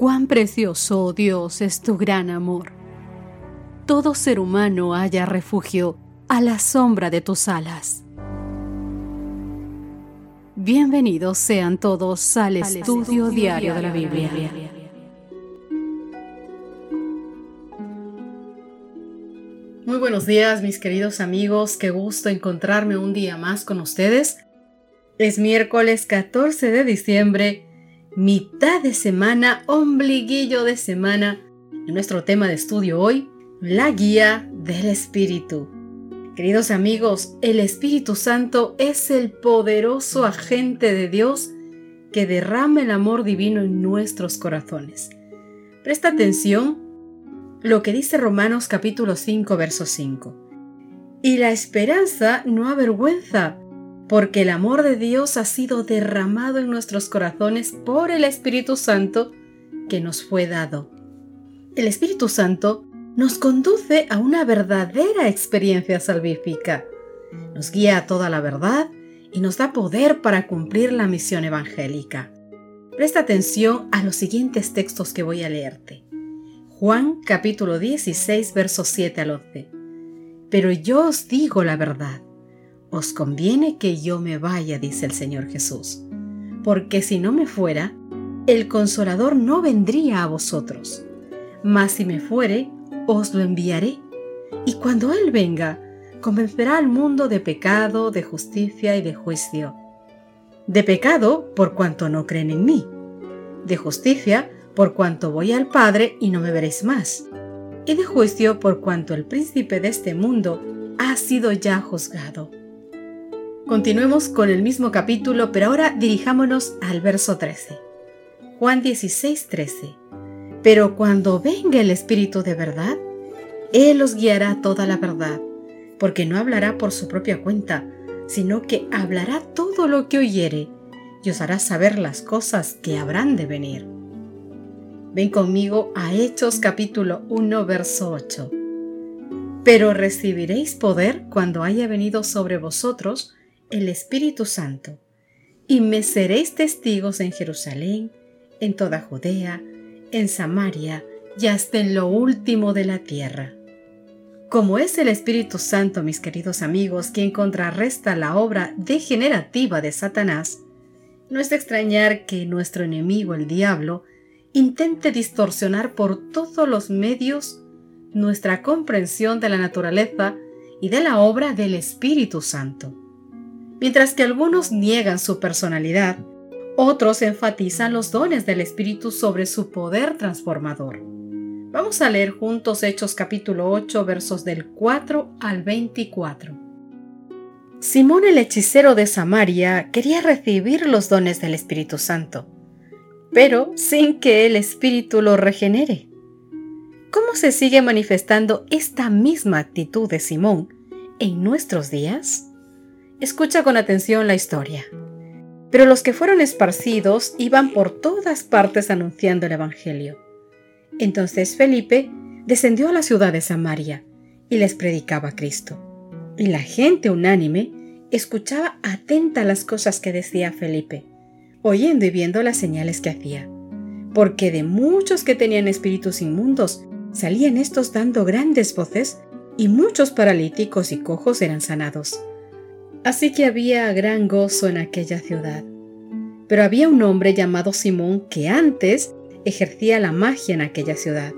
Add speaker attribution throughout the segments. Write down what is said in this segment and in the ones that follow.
Speaker 1: Cuán precioso, oh Dios, es tu gran amor. Todo ser humano haya refugio a la sombra de tus alas. Bienvenidos sean todos al, estudio, diario de la Biblia.
Speaker 2: Muy buenos días mis queridos amigos, qué gusto encontrarme un día más con ustedes. Es miércoles 14 de diciembre mitad de semana, ombliguillo de semana. nuestro tema de estudio hoy, la guía del Espíritu. Queridos amigos, el Espíritu Santo es el poderoso agente de Dios que derrama el amor divino en nuestros corazones. Presta atención lo que dice Romanos capítulo 5, verso 5. Y la esperanza no avergüenza, porque el amor de Dios ha sido derramado en nuestros corazones por el Espíritu Santo que nos fue dado. El Espíritu Santo nos conduce a una verdadera experiencia salvífica, nos guía a toda la verdad y nos da poder para cumplir la misión evangélica. Presta atención a los siguientes textos que voy a leerte. Juan capítulo 16 versos 7 al 11. Pero yo os digo la verdad os conviene que yo me vaya, dice el Señor Jesús, porque si no me fuera, el consolador no vendría a vosotros, mas si me fuere, os lo enviaré, y cuando Él venga, convencerá al mundo de pecado, de justicia y de juicio. De pecado, por cuanto no creen en mí. De justicia, por cuanto voy al Padre y no me veréis más. Y de juicio, por cuanto el príncipe de este mundo ha sido ya juzgado. Continuemos con el mismo capítulo, pero ahora dirijámonos al verso 13. Juan 16, 13. Pero cuando venga el Espíritu de verdad, Él os guiará toda la verdad, porque no hablará por su propia cuenta, sino que hablará todo lo que oyere y os hará saber las cosas que habrán de venir. Ven conmigo a Hechos capítulo 1, verso 8. Pero recibiréis poder cuando haya venido sobre vosotros el Espíritu Santo, y me seréis testigos en Jerusalén, en toda Judea, en Samaria y hasta en lo último de la tierra. Como es el Espíritu Santo, mis queridos amigos, quien contrarresta la obra degenerativa de Satanás, no es de extrañar que nuestro enemigo, el diablo, intente distorsionar por todos los medios nuestra comprensión de la naturaleza y de la obra del Espíritu Santo. Mientras que algunos niegan su personalidad, otros enfatizan los dones del Espíritu sobre su poder transformador. Vamos a leer juntos Hechos capítulo 8 versos del 4 al 24. Simón el hechicero de Samaria quería recibir los dones del Espíritu Santo, pero sin que el Espíritu lo regenere. ¿Cómo se sigue manifestando esta misma actitud de Simón en nuestros días? Escucha con atención la historia. Pero los que fueron esparcidos iban por todas partes anunciando el Evangelio. Entonces Felipe descendió a la ciudad de Samaria y les predicaba a Cristo. Y la gente unánime escuchaba atenta las cosas que decía Felipe, oyendo y viendo las señales que hacía. Porque de muchos que tenían espíritus inmundos salían estos dando grandes voces y muchos paralíticos y cojos eran sanados. Así que había gran gozo en aquella ciudad. Pero había un hombre llamado Simón que antes ejercía la magia en aquella ciudad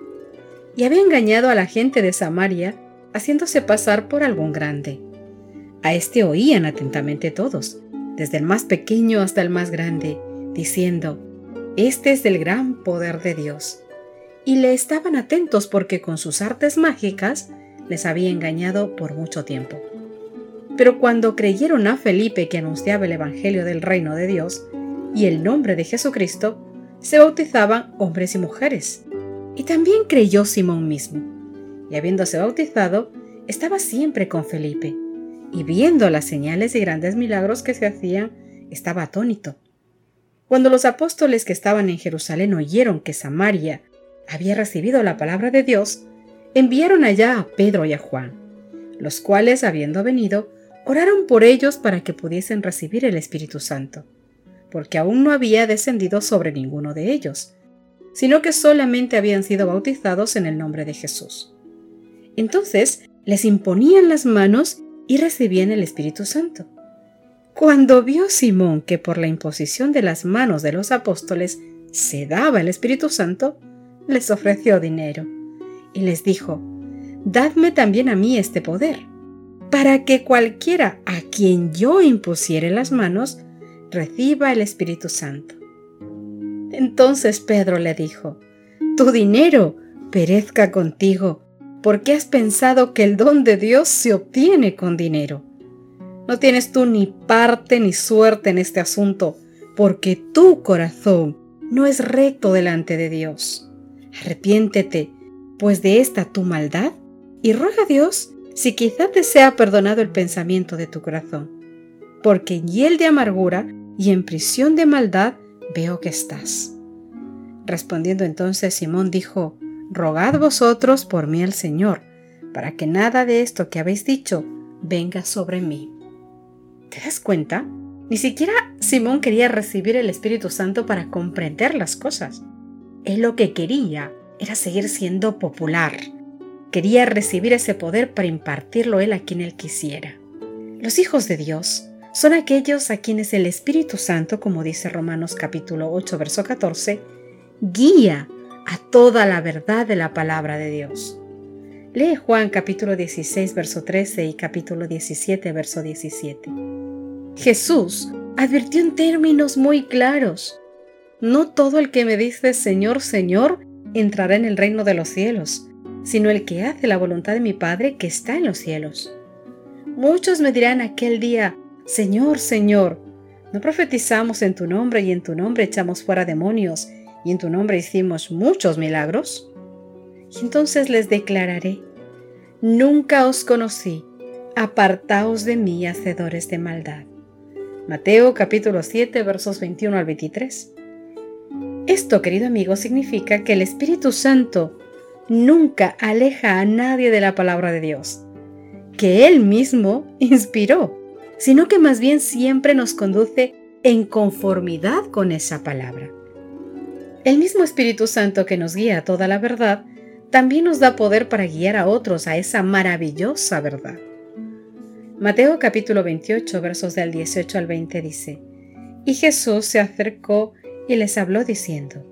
Speaker 2: y había engañado a la gente de Samaria haciéndose pasar por algún grande. A este oían atentamente todos, desde el más pequeño hasta el más grande, diciendo, Este es el gran poder de Dios. Y le estaban atentos porque con sus artes mágicas les había engañado por mucho tiempo. Pero cuando creyeron a Felipe que anunciaba el Evangelio del reino de Dios y el nombre de Jesucristo, se bautizaban hombres y mujeres. Y también creyó Simón mismo. Y habiéndose bautizado, estaba siempre con Felipe. Y viendo las señales y grandes milagros que se hacían, estaba atónito. Cuando los apóstoles que estaban en Jerusalén oyeron que Samaria había recibido la palabra de Dios, enviaron allá a Pedro y a Juan, los cuales, habiendo venido, oraron por ellos para que pudiesen recibir el Espíritu Santo, porque aún no había descendido sobre ninguno de ellos, sino que solamente habían sido bautizados en el nombre de Jesús. Entonces les imponían las manos y recibían el Espíritu Santo. Cuando vio Simón que por la imposición de las manos de los apóstoles se daba el Espíritu Santo, les ofreció dinero y les dijo, Dadme también a mí este poder, para que cualquiera a quien yo impusiere las manos reciba el Espíritu Santo. Entonces Pedro le dijo, Tu dinero perezca contigo, porque has pensado que el don de Dios se obtiene con dinero. No tienes tú ni parte ni suerte en este asunto, porque tu corazón no es recto delante de Dios. Arrepiéntete, pues de esta tu maldad, y ruega a Dios si quizá te sea perdonado el pensamiento de tu corazón, porque en hiel de amargura y en prisión de maldad veo que estás. Respondiendo entonces Simón dijo, Rogad vosotros por mí al Señor, para que nada de esto que habéis dicho venga sobre mí. ¿Te das cuenta? Ni siquiera Simón quería recibir el Espíritu Santo para comprender las cosas. Él lo que quería era seguir siendo popular. Quería recibir ese poder para impartirlo él a quien él quisiera. Los hijos de Dios son aquellos a quienes el Espíritu Santo, como dice Romanos capítulo 8, verso 14, guía a toda la verdad de la palabra de Dios. Lee Juan capítulo 16, verso 13 y capítulo 17, verso 17. Jesús advirtió en términos muy claros, no todo el que me dice Señor, Señor, entrará en el reino de los cielos, sino el que hace la voluntad de mi Padre que está en los cielos. Muchos me dirán aquel día, Señor, Señor, ¿no profetizamos en tu nombre y en tu nombre echamos fuera demonios y en tu nombre hicimos muchos milagros? Y entonces les declararé, nunca os conocí, apartaos de mí, hacedores de maldad. Mateo capítulo 7 versos 21 al 23. Esto, querido amigo, significa que el Espíritu Santo nunca aleja a nadie de la palabra de Dios, que Él mismo inspiró, sino que más bien siempre nos conduce en conformidad con esa palabra. El mismo Espíritu Santo que nos guía a toda la verdad, también nos da poder para guiar a otros a esa maravillosa verdad. Mateo capítulo 28 versos del 18 al 20 dice, Y Jesús se acercó y les habló diciendo,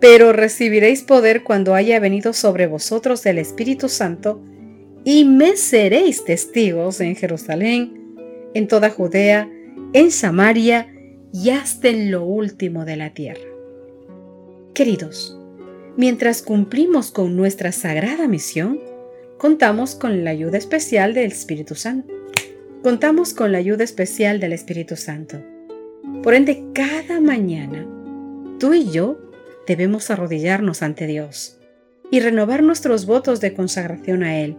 Speaker 2: Pero recibiréis poder cuando haya venido sobre vosotros el Espíritu Santo, y me seréis testigos en Jerusalén, en toda Judea, en Samaria y hasta en lo último de la tierra. Queridos, Mientras cumplimos con nuestra sagrada misión, contamos con la ayuda especial del Espíritu Santo. Contamos con la ayuda especial del Espíritu Santo. Por ende, cada mañana, tú y yo debemos arrodillarnos ante Dios y renovar nuestros votos de consagración a Él.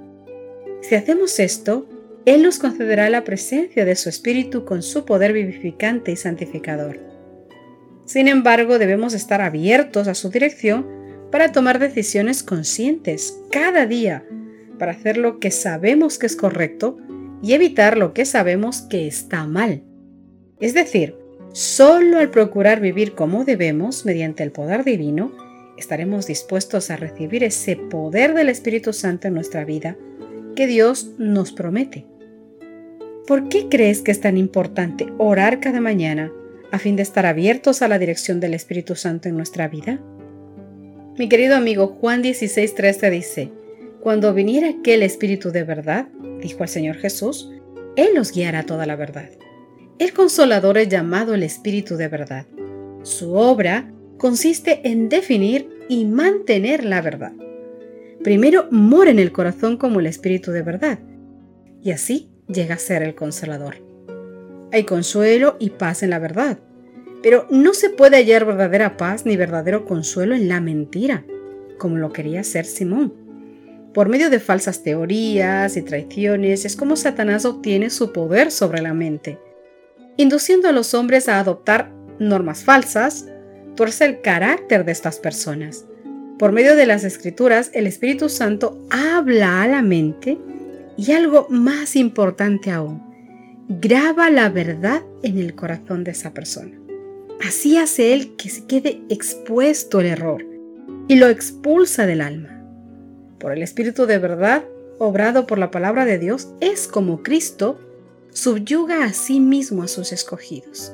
Speaker 2: Si hacemos esto, Él nos concederá la presencia de su Espíritu con su poder vivificante y santificador. Sin embargo, debemos estar abiertos a su dirección para tomar decisiones conscientes cada día, para hacer lo que sabemos que es correcto y evitar lo que sabemos que está mal. Es decir, solo al procurar vivir como debemos mediante el poder divino, estaremos dispuestos a recibir ese poder del Espíritu Santo en nuestra vida que Dios nos promete. ¿Por qué crees que es tan importante orar cada mañana a fin de estar abiertos a la dirección del Espíritu Santo en nuestra vida? Mi querido amigo Juan 16:13 dice, Cuando viniera aquel Espíritu de verdad, dijo el Señor Jesús, Él los guiará toda la verdad. El consolador es llamado el Espíritu de verdad. Su obra consiste en definir y mantener la verdad. Primero mora en el corazón como el Espíritu de verdad, y así llega a ser el consolador. Hay consuelo y paz en la verdad, pero no se puede hallar verdadera paz ni verdadero consuelo en la mentira, como lo quería hacer Simón. Por medio de falsas teorías y traiciones es como Satanás obtiene su poder sobre la mente, induciendo a los hombres a adoptar normas falsas, tuerce el carácter de estas personas. Por medio de las escrituras, el Espíritu Santo habla a la mente y algo más importante aún, graba la verdad en el corazón de esa persona. Así hace él que se quede expuesto el error y lo expulsa del alma. Por el Espíritu de verdad, obrado por la palabra de Dios, es como Cristo subyuga a sí mismo a sus escogidos.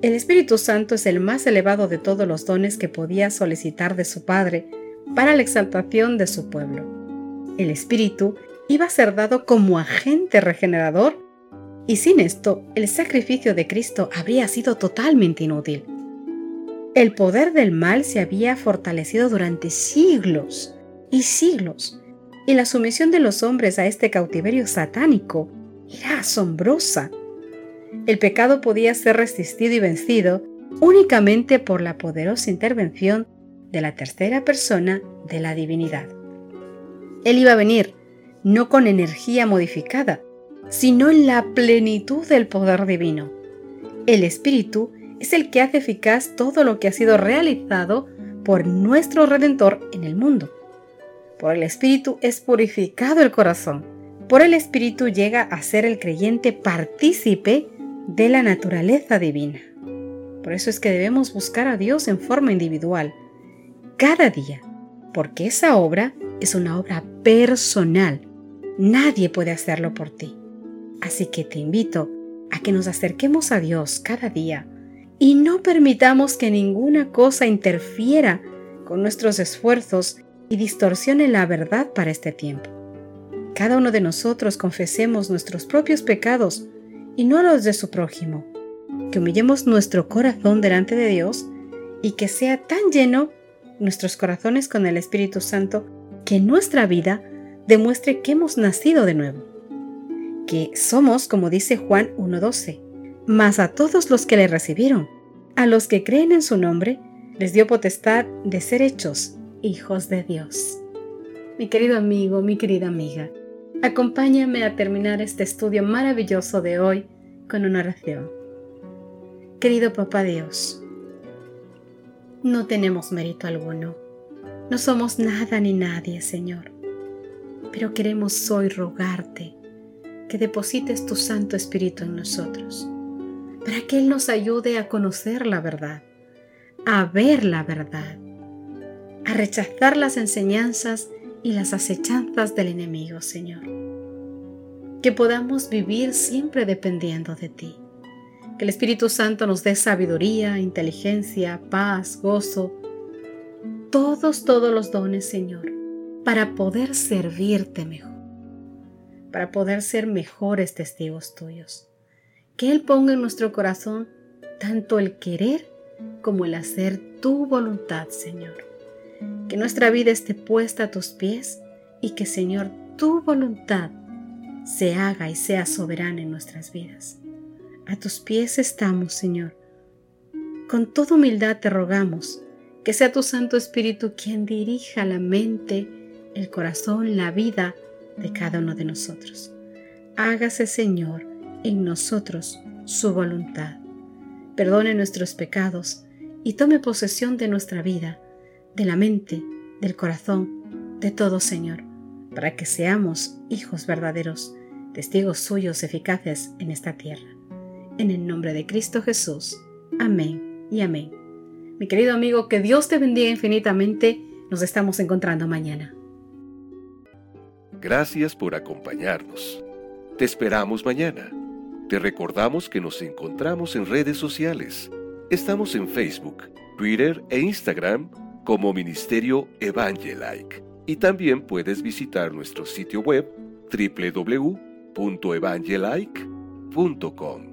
Speaker 2: El Espíritu Santo es el más elevado de todos los dones que podía solicitar de su Padre para la exaltación de su pueblo. El Espíritu iba a ser dado como agente regenerador y sin esto el sacrificio de Cristo habría sido totalmente inútil. El poder del mal se había fortalecido durante siglos y siglos, y la sumisión de los hombres a este cautiverio satánico era asombrosa. El pecado podía ser resistido y vencido únicamente por la poderosa intervención de la tercera persona de la divinidad. Él iba a venir no con energía modificada, sino en la plenitud del poder divino. El Espíritu es el que hace eficaz todo lo que ha sido realizado por nuestro Redentor en el mundo. Por el Espíritu es purificado el corazón. Por el Espíritu llega a ser el creyente partícipe de la naturaleza divina. Por eso es que debemos buscar a Dios en forma individual, cada día, porque esa obra es una obra personal. Nadie puede hacerlo por ti. Así que te invito a que nos acerquemos a Dios cada día y no permitamos que ninguna cosa interfiera con nuestros esfuerzos y distorsione la verdad para este tiempo. Cada uno de nosotros confesemos nuestros propios pecados y no los de su prójimo, que humillemos nuestro corazón delante de Dios y que sea tan lleno nuestros corazones con el Espíritu Santo que nuestra vida demuestre que hemos nacido de nuevo que somos, como dice Juan 1.12, mas a todos los que le recibieron, a los que creen en su nombre, les dio potestad de ser hechos hijos de Dios. Mi querido amigo, mi querida amiga, acompáñame a terminar este estudio maravilloso de hoy con una oración. Querido Papá Dios, no tenemos mérito alguno, no somos nada ni nadie, Señor, pero queremos hoy rogarte que deposites tu Santo Espíritu en nosotros, para que Él nos ayude a conocer la verdad, a ver la verdad, a rechazar las enseñanzas y las acechanzas del enemigo, Señor. Que podamos vivir siempre dependiendo de ti. Que el Espíritu Santo nos dé sabiduría, inteligencia, paz, gozo, todos, todos los dones, Señor, para poder servirte mejor para poder ser mejores testigos tuyos. Que Él ponga en nuestro corazón tanto el querer como el hacer tu voluntad, Señor. Que nuestra vida esté puesta a tus pies y que, Señor, tu voluntad se haga y sea soberana en nuestras vidas. A tus pies estamos, Señor. Con toda humildad te rogamos que sea tu Santo Espíritu quien dirija la mente, el corazón, la vida, de cada uno de nosotros. Hágase, Señor, en nosotros su voluntad. Perdone nuestros pecados y tome posesión de nuestra vida, de la mente, del corazón, de todo, Señor, para que seamos hijos verdaderos, testigos suyos eficaces en esta tierra. En el nombre de Cristo Jesús. Amén y amén. Mi querido amigo, que Dios te bendiga infinitamente. Nos estamos encontrando mañana.
Speaker 3: Gracias por acompañarnos. Te esperamos mañana. Te recordamos que nos encontramos en redes sociales. Estamos en Facebook, Twitter e Instagram como Ministerio Evangelike. Y también puedes visitar nuestro sitio web www.evangelike.com.